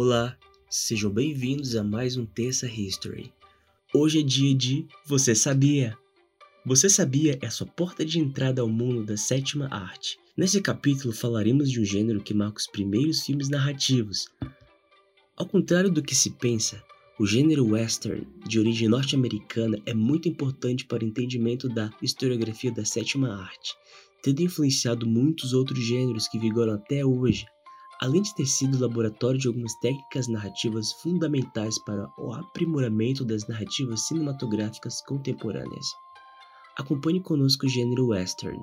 Olá, sejam bem-vindos a mais um Terça History. Hoje é dia de Você Sabia? Você Sabia é a sua porta de entrada ao mundo da sétima arte. Nesse capítulo falaremos de um gênero que marca os primeiros filmes narrativos. Ao contrário do que se pensa, o gênero western, de origem norte-americana, é muito importante para o entendimento da historiografia da sétima arte, tendo influenciado muitos outros gêneros que vigoram até hoje, além de ter sido laboratório de algumas técnicas narrativas fundamentais para o aprimoramento das narrativas cinematográficas contemporâneas. Acompanhe conosco o gênero western.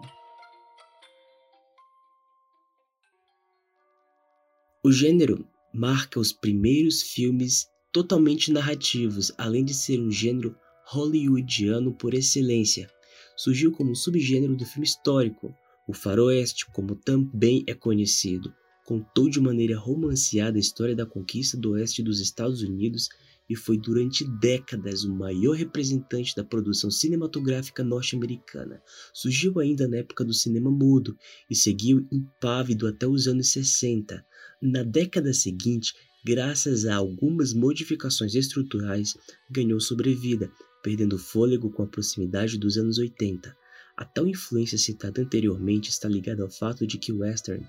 O gênero marca os primeiros filmes totalmente narrativos, além de ser um gênero hollywoodiano por excelência. Surgiu como subgênero do filme histórico. O faroeste, como também é conhecido, contou de maneira romanceada a história da conquista do oeste dos Estados Unidos e foi durante décadas o maior representante da produção cinematográfica norte-americana. Surgiu ainda na época do cinema mudo e seguiu impávido até os anos 60. Na década seguinte, graças a algumas modificações estruturais, ganhou sobrevida, perdendo fôlego com a proximidade dos anos 80. A tal influência citada anteriormente está ligada ao fato de que o western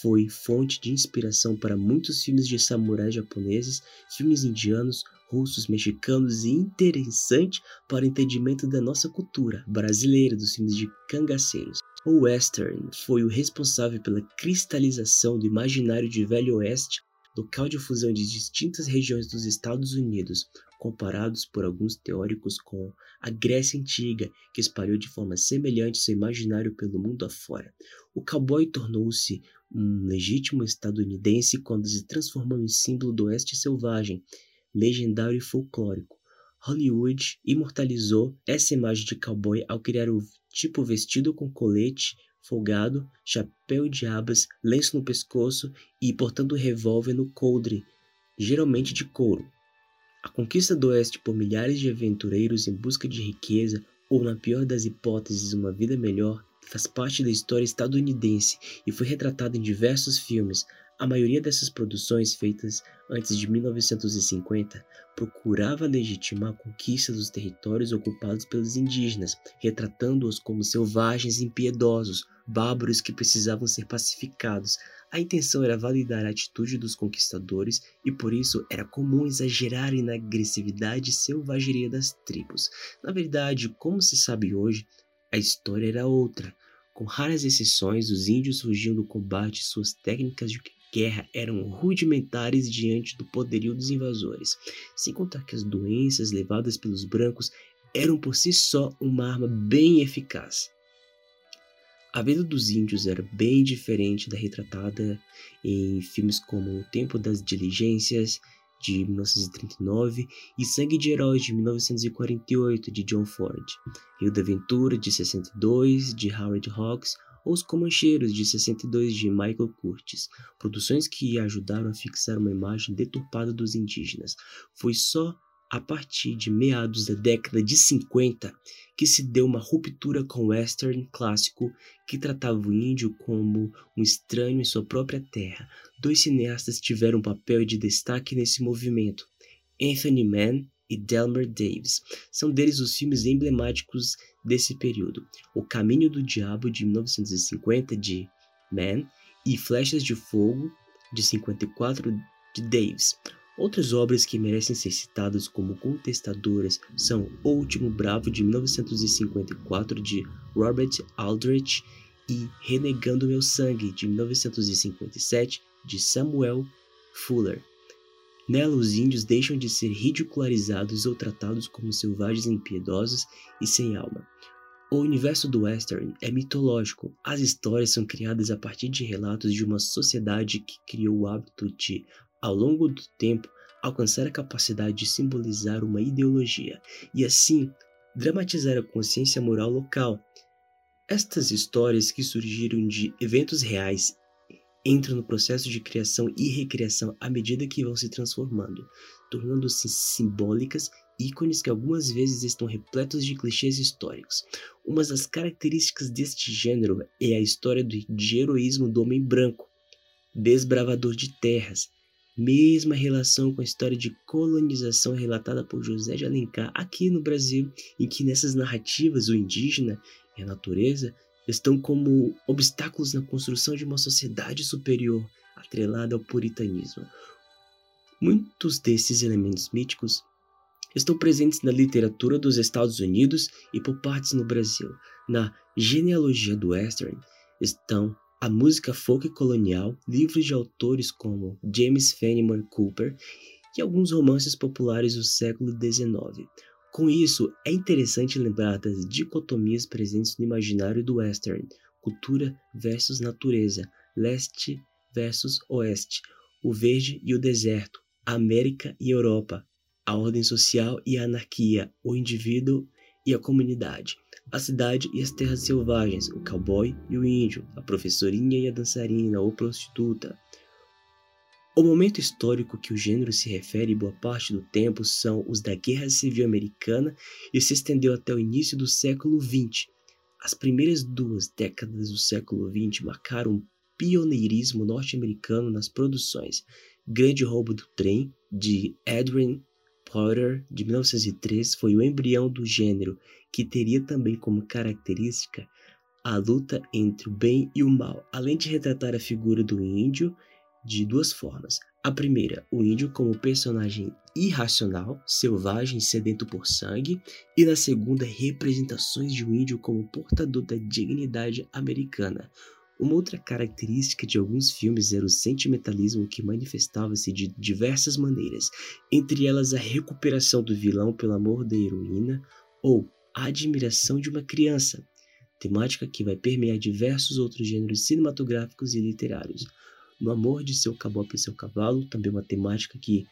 foi fonte de inspiração para muitos filmes de samurais japoneses, filmes indianos, russos, mexicanos e interessante para o entendimento da nossa cultura brasileira dos filmes de cangaceiros. O western foi o responsável pela cristalização do imaginário de Velho Oeste, local de fusão de distintas regiões dos Estados Unidos, comparados por alguns teóricos com a Grécia Antiga, que espalhou de forma semelhante seu imaginário pelo mundo afora. O cowboy tornou-se um legítimo estadunidense quando se transformou em símbolo do oeste selvagem, legendário e folclórico. Hollywood imortalizou essa imagem de cowboy ao criar o tipo vestido com colete folgado, chapéu de abas, lenço no pescoço e portando revólver no coldre, geralmente de couro. A conquista do Oeste por milhares de aventureiros em busca de riqueza, ou na pior das hipóteses, uma vida melhor, faz parte da história estadunidense e foi retratada em diversos filmes. A maioria dessas produções, feitas antes de 1950, procurava legitimar a conquista dos territórios ocupados pelos indígenas, retratando-os como selvagens impiedosos, bárbaros que precisavam ser pacificados, a intenção era validar a atitude dos conquistadores e por isso era comum exagerarem na agressividade e selvageria das tribos. Na verdade, como se sabe hoje, a história era outra. Com raras exceções, os índios fugiam do combate e suas técnicas de guerra eram rudimentares diante do poderio dos invasores, sem contar que as doenças levadas pelos brancos eram por si só uma arma bem eficaz. A vida dos índios era bem diferente da retratada em filmes como O Tempo das Diligências, de 1939, e Sangue de Heróis, de 1948, de John Ford, Rio da Aventura, de 62, de Howard Hawks, Os Comancheiros, de 62, de Michael Curtis, produções que ajudaram a fixar uma imagem deturpada dos indígenas. Foi só a partir de meados da década de 50 que se deu uma ruptura com o western clássico que tratava o índio como um estranho em sua própria terra. Dois cineastas tiveram um papel de destaque nesse movimento: Anthony Mann e Delmer Davis. São deles os filmes emblemáticos desse período: O Caminho do Diabo de 1950 de Mann e Flechas de Fogo de 54 de Davis. Outras obras que merecem ser citadas como contestadoras são O Último Bravo de 1954 de Robert Aldrich e Renegando Meu Sangue de 1957 de Samuel Fuller. Nela, os índios deixam de ser ridicularizados ou tratados como selvagens impiedosos e sem alma. O universo do western é mitológico. As histórias são criadas a partir de relatos de uma sociedade que criou o hábito de ao longo do tempo, alcançar a capacidade de simbolizar uma ideologia e, assim, dramatizar a consciência moral local. Estas histórias, que surgiram de eventos reais, entram no processo de criação e recriação à medida que vão se transformando, tornando-se simbólicas ícones que algumas vezes estão repletos de clichês históricos. Uma das características deste gênero é a história de heroísmo do homem branco, desbravador de terras, mesma relação com a história de colonização relatada por José de Alencar aqui no Brasil, em que nessas narrativas o indígena e a natureza estão como obstáculos na construção de uma sociedade superior atrelada ao puritanismo. Muitos desses elementos míticos estão presentes na literatura dos Estados Unidos e por partes no Brasil. Na genealogia do western estão a música folk colonial, livros de autores como James Fenimore Cooper e alguns romances populares do século XIX. Com isso, é interessante lembrar das dicotomias presentes no imaginário do western: cultura versus natureza, leste versus oeste, o verde e o deserto, a América e Europa, a ordem social e a anarquia, o indivíduo e a comunidade a cidade e as terras selvagens, o cowboy e o índio, a professorinha e a dançarina ou prostituta. O momento histórico que o gênero se refere boa parte do tempo são os da Guerra Civil Americana e se estendeu até o início do século XX. As primeiras duas décadas do século XX marcaram o pioneirismo norte-americano nas produções. Grande Roubo do Trem, de Edwin Porter, de 1903, foi o embrião do gênero que teria também como característica a luta entre o bem e o mal, além de retratar a figura do índio de duas formas. A primeira, o índio como personagem irracional, selvagem, sedento por sangue, e na segunda, representações de um índio como portador da dignidade americana. Uma outra característica de alguns filmes era o sentimentalismo que manifestava-se de diversas maneiras, entre elas a recuperação do vilão pelo amor da heroína ou a admiração de uma criança, temática que vai permear diversos outros gêneros cinematográficos e literários. No Amor de Seu Cabop e Seu Cavalo, também uma temática que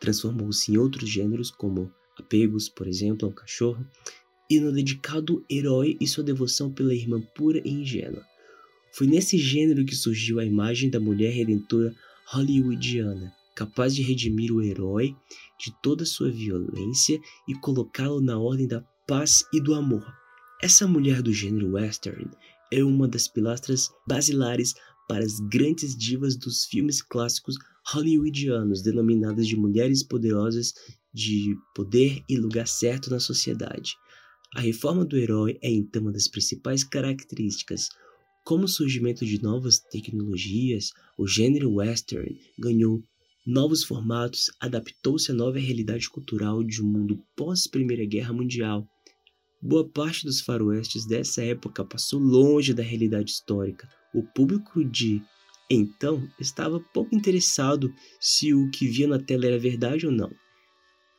transformou-se em outros gêneros, como apegos, por exemplo, ao cachorro, e no dedicado Herói e sua devoção pela irmã pura e ingênua. Foi nesse gênero que surgiu a imagem da mulher redentora hollywoodiana, capaz de redimir o herói de toda sua violência e colocá-lo na ordem da paz e do amor. Essa mulher do gênero western é uma das pilastras basilares para as grandes divas dos filmes clássicos hollywoodianos, denominadas de mulheres poderosas de poder e lugar certo na sociedade. A reforma do herói é então uma das principais características. Como o surgimento de novas tecnologias, o gênero western ganhou novos formatos, adaptou-se à nova realidade cultural de um mundo pós-Primeira Guerra Mundial Boa parte dos faroestes dessa época passou longe da realidade histórica. O público de então estava pouco interessado se o que via na tela era verdade ou não.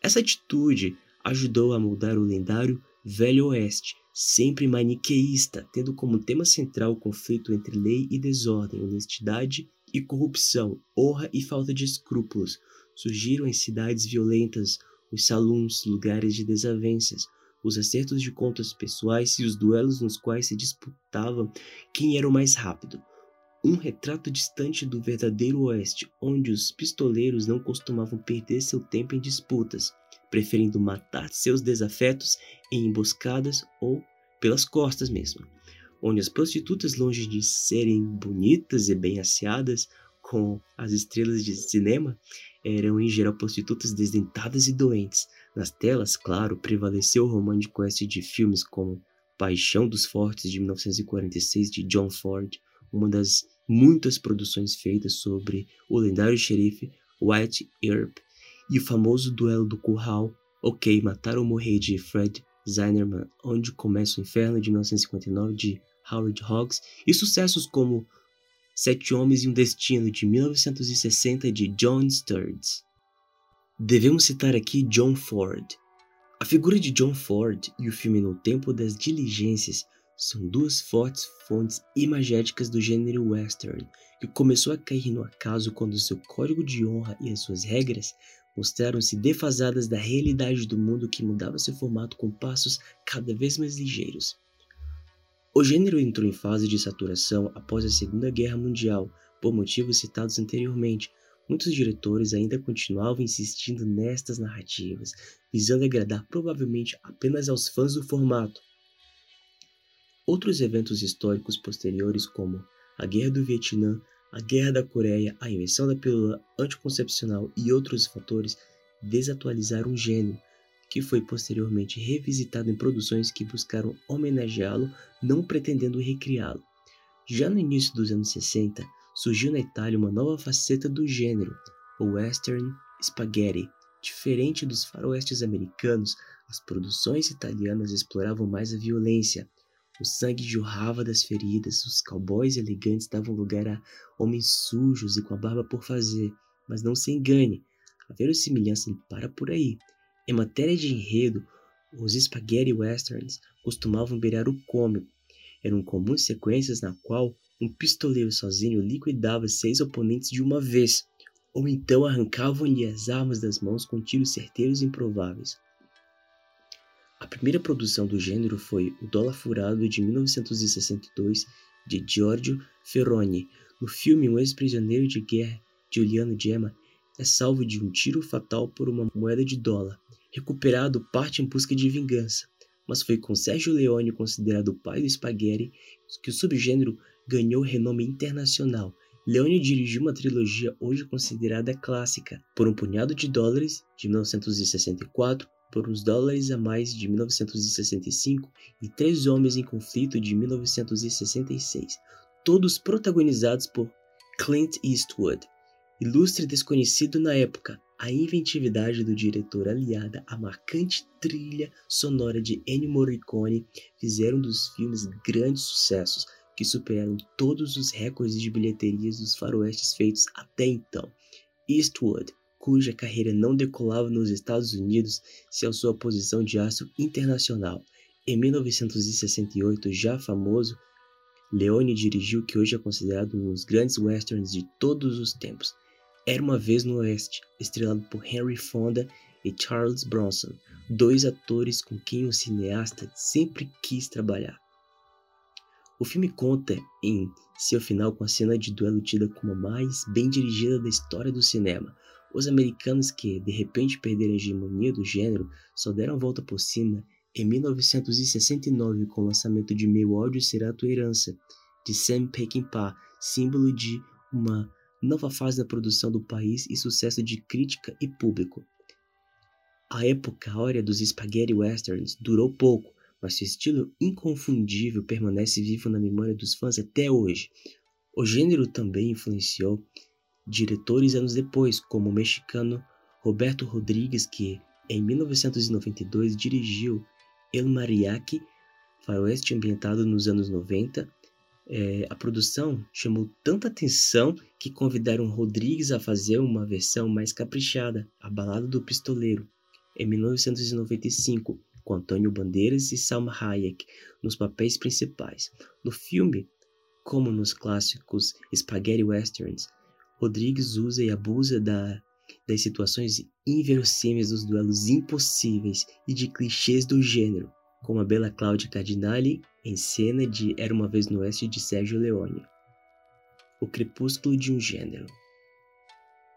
Essa atitude ajudou a moldar o lendário Velho Oeste, sempre maniqueísta, tendo como tema central o conflito entre lei e desordem, honestidade e corrupção, honra e falta de escrúpulos. Surgiram em cidades violentas os saluns, lugares de desavenças, os acertos de contas pessoais e os duelos nos quais se disputava quem era o mais rápido. Um retrato distante do verdadeiro Oeste, onde os pistoleiros não costumavam perder seu tempo em disputas, preferindo matar seus desafetos em emboscadas ou pelas costas mesmo. Onde as prostitutas, longe de serem bonitas e bem asseadas, com as estrelas de cinema, eram em geral prostitutas desdentadas e doentes, nas telas, claro, prevaleceu o romântico oeste de filmes como Paixão dos Fortes de 1946 de John Ford, uma das muitas produções feitas sobre o lendário xerife White Earp, e o famoso duelo do curral Ok, Matar ou Morrer de Fred Zinnerman, Onde Começa o Inferno de 1959 de Howard Hawks, e sucessos como Sete Homens e um Destino de 1960 de John Sturges. Devemos citar aqui John Ford. A figura de John Ford e o filme No Tempo das Diligências são duas fortes fontes imagéticas do gênero western, que começou a cair no acaso quando seu código de honra e as suas regras mostraram-se defasadas da realidade do mundo que mudava seu formato com passos cada vez mais ligeiros. O gênero entrou em fase de saturação após a Segunda Guerra Mundial, por motivos citados anteriormente, Muitos diretores ainda continuavam insistindo nestas narrativas, visando agradar provavelmente apenas aos fãs do formato. Outros eventos históricos posteriores, como a Guerra do Vietnã, A Guerra da Coreia, a invenção da pílula anticoncepcional e outros fatores desatualizaram o gênero, que foi posteriormente revisitado em produções que buscaram homenageá-lo, não pretendendo recriá-lo. Já no início dos anos 60, surgiu na Itália uma nova faceta do gênero, o western spaghetti. Diferente dos faroestes americanos, as produções italianas exploravam mais a violência. O sangue jorrava das feridas, os cowboys elegantes davam lugar a homens sujos e com a barba por fazer. Mas não se engane, a verossimilhança para por aí. Em matéria de enredo, os spaghetti westerns costumavam beirar o cômico. Eram comuns sequências na qual um pistoleiro sozinho liquidava seis oponentes de uma vez, ou então arrancavam-lhe as armas das mãos com tiros certeiros e improváveis. A primeira produção do gênero foi O Dólar Furado de 1962 de Giorgio Ferroni. No filme, um ex-prisioneiro de guerra, Giuliano Gemma, é salvo de um tiro fatal por uma moeda de dólar recuperado parte em busca de vingança, mas foi com Sergio Leone considerado o pai do spaghetti que o subgênero ganhou renome internacional. Leone dirigiu uma trilogia hoje considerada clássica, Por um Punhado de Dólares, de 1964, Por uns Dólares a Mais, de 1965 e Três Homens em Conflito, de 1966, todos protagonizados por Clint Eastwood, ilustre desconhecido na época, a inventividade do diretor aliada à marcante trilha sonora de Ennio Morricone fizeram dos filmes grandes sucessos que superaram todos os recordes de bilheterias dos faroestes feitos até então. Eastwood, cuja carreira não decolava nos Estados Unidos, se alçou à posição de astro internacional. Em 1968, já famoso, Leone dirigiu o que hoje é considerado um dos grandes westerns de todos os tempos, era uma vez no Oeste, estrelado por Henry Fonda e Charles Bronson, dois atores com quem o cineasta sempre quis trabalhar. O filme conta em seu final com a cena de duelo tida como a mais bem dirigida da história do cinema. Os americanos que de repente perderam a hegemonia do gênero só deram a volta por cima em 1969 com o lançamento de Meu ódio será tua herança, de Sam Peckinpah, símbolo de uma nova fase da produção do país e sucesso de crítica e público. A época áurea dos spaghetti westerns durou pouco, mas seu estilo inconfundível permanece vivo na memória dos fãs até hoje. O gênero também influenciou diretores anos depois, como o mexicano Roberto Rodrigues, que em 1992 dirigiu El Mariachi, faroeste ambientado nos anos 90, é, a produção chamou tanta atenção que convidaram Rodrigues a fazer uma versão mais caprichada, A Balada do Pistoleiro, em 1995, com Antônio Bandeiras e Salma Hayek nos papéis principais. No filme, como nos clássicos spaghetti westerns, Rodrigues usa e abusa da, das situações inverossímeis dos duelos impossíveis e de clichês do gênero, como a bela Cláudia Cardinale em cena de Era uma vez no Oeste de Sérgio Leone. O crepúsculo de um gênero.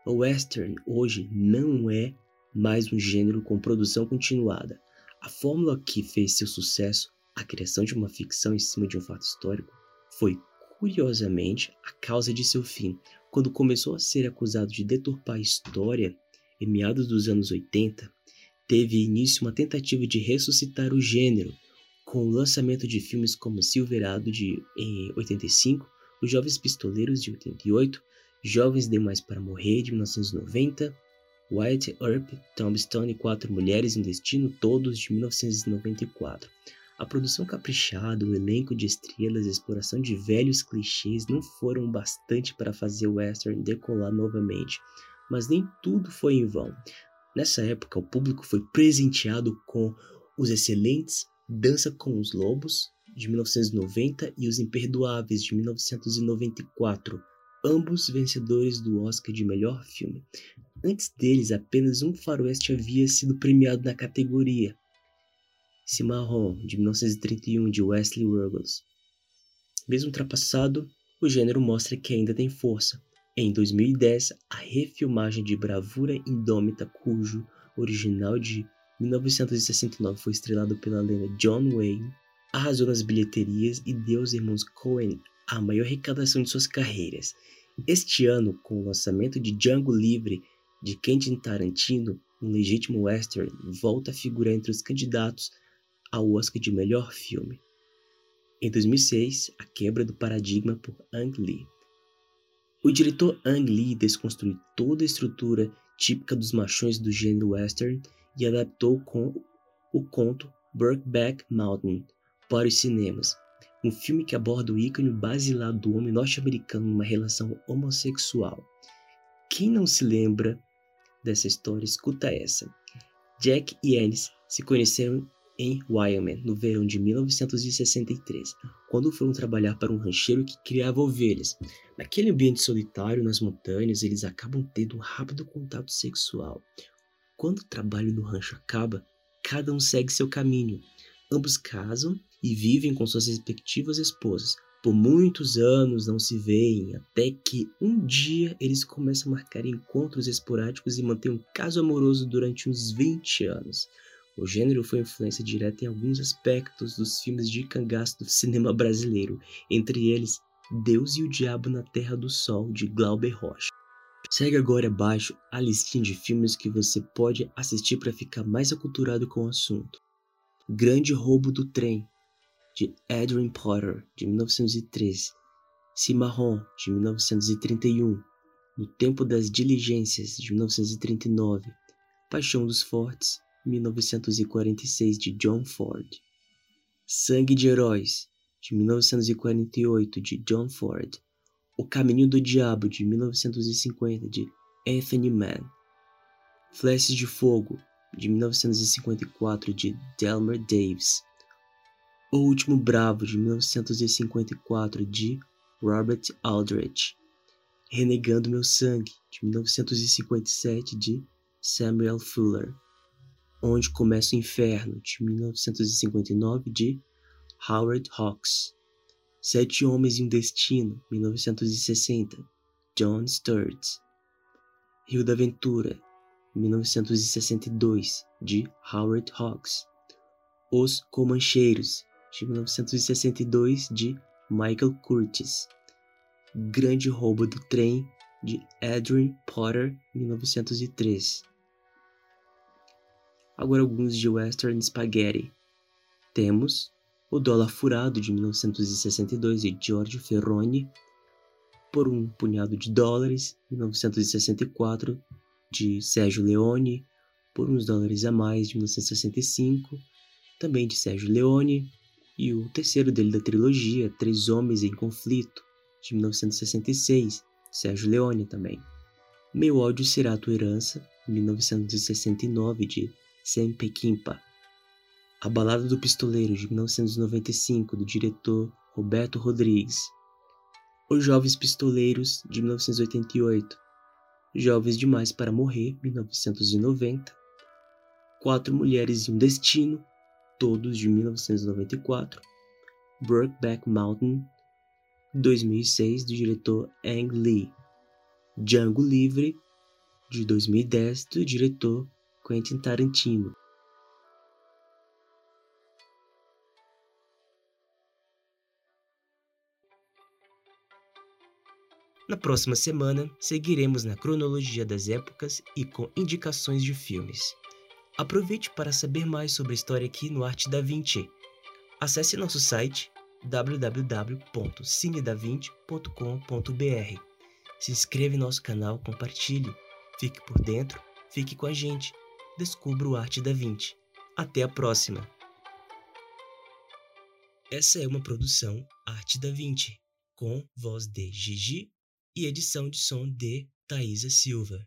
O western hoje não é mais um gênero com produção continuada. A fórmula que fez seu sucesso, a criação de uma ficção em cima de um fato histórico, foi curiosamente a causa de seu fim, quando começou a ser acusado de deturpar a história em meados dos anos 80, teve início uma tentativa de ressuscitar o gênero, com o lançamento de filmes como Silverado de em 85, Os Jovens Pistoleiros de 88, Jovens Demais para Morrer de 1990, White Earp, Tombstone e Quatro Mulheres em Destino, todos de 1994. A produção caprichada, o elenco de estrelas e a exploração de velhos clichês não foram bastante para fazer o western decolar novamente, mas nem tudo foi em vão. Nessa época, o público foi presenteado com os excelentes Dança com os Lobos, de 1990, e Os Imperdoáveis, de 1994, ambos vencedores do Oscar de melhor filme. Antes deles, apenas um faroeste havia sido premiado na categoria. Cimarron, de 1931, de Wesley Ruggles. Mesmo ultrapassado, o gênero mostra que ainda tem força. Em 2010, a refilmagem de Bravura Indômita, cujo original de 1969 foi estrelado pela lenda John Wayne, arrasou nas bilheterias e deu aos irmãos Coen a maior arrecadação de suas carreiras. Este ano, com o lançamento de Django Livre de Quentin Tarantino, um legítimo western volta a figurar entre os candidatos ao Oscar de melhor filme. Em 2006, a quebra do paradigma por Ang Lee. O diretor Ang Lee desconstruiu toda a estrutura típica dos machões do gênero western e adaptou com o conto Brokeback Mountain para os cinemas, um filme que aborda o ícone basilar do homem norte-americano numa relação homossexual. Quem não se lembra dessa história, escuta essa. Jack e Ennis se conheceram em Wyoming no verão de 1963, quando foram trabalhar para um rancheiro que criava ovelhas. Naquele ambiente solitário nas montanhas, eles acabam tendo um rápido contato sexual. Quando o trabalho no rancho acaba, cada um segue seu caminho. Ambos casam e vivem com suas respectivas esposas. Por muitos anos não se veem, até que um dia eles começam a marcar encontros esporádicos e manter um caso amoroso durante uns 20 anos. O gênero foi influência direta em alguns aspectos dos filmes de cangaço do cinema brasileiro, entre eles Deus e o Diabo na Terra do Sol, de Glauber Rocha. Segue agora abaixo a listinha de filmes que você pode assistir para ficar mais aculturado com o assunto. Grande Roubo do Trem, de Adrian Potter, de 1903, Cimarron, de 1931, No Tempo das Diligências, de 1939, Paixão dos Fortes, 1946, de John Ford, Sangue de Heróis, de 1948, de John Ford, O Caminho do Diabo, de 1950, de Anthony Mann, Flashes de Fogo, de 1954, de Delmer Daves, o Último Bravo, de 1954, de Robert Aldrich. Renegando Meu Sangue, de 1957, de Samuel Fuller. Onde Começa o Inferno, de 1959, de Howard Hawks. Sete Homens e um Destino, 1960, John Sturges. Rio da Aventura, 1962, de Howard Hawks. Os Comancheiros, de 1962, de Michael Curtis. Grande Roubo do Trem, de Adrian Potter, 1903. Agora alguns de Western Spaghetti. Temos O Dólar Furado, de 1962, de Giorgio Ferroni. Por um Punhado de Dólares, 1964, de Sérgio Leone. Por uns dólares a mais, de 1965, também de Sérgio Leone e o terceiro dele da trilogia, Três Homens em Conflito, de 1966, Sérgio Leone também. Meu ódio será a tua herança, 1969, de Sam Peckinpah. A Balada do Pistoleiro, de 1995, do diretor Roberto Rodrigues. Os Jovens Pistoleiros, de 1988. Jovens Demais para Morrer, 1990. Quatro Mulheres e um Destino, todos de 1994, Brokeback Mountain, 2006, do diretor Ang Lee, Django Livre, de 2010, do diretor Quentin Tarantino. Na próxima semana, seguiremos na cronologia das épocas e com indicações de filmes. Aproveite para saber mais sobre a história aqui no Arte da Vinci. Acesse nosso site www.cinedavinte.com.br. Se inscreva em nosso canal, compartilhe, fique por dentro, fique com a gente, descubra o Arte da Vinci. Até a próxima! Essa é uma produção Arte da Vinci, com voz de Gigi e edição de som de Thaisa Silva.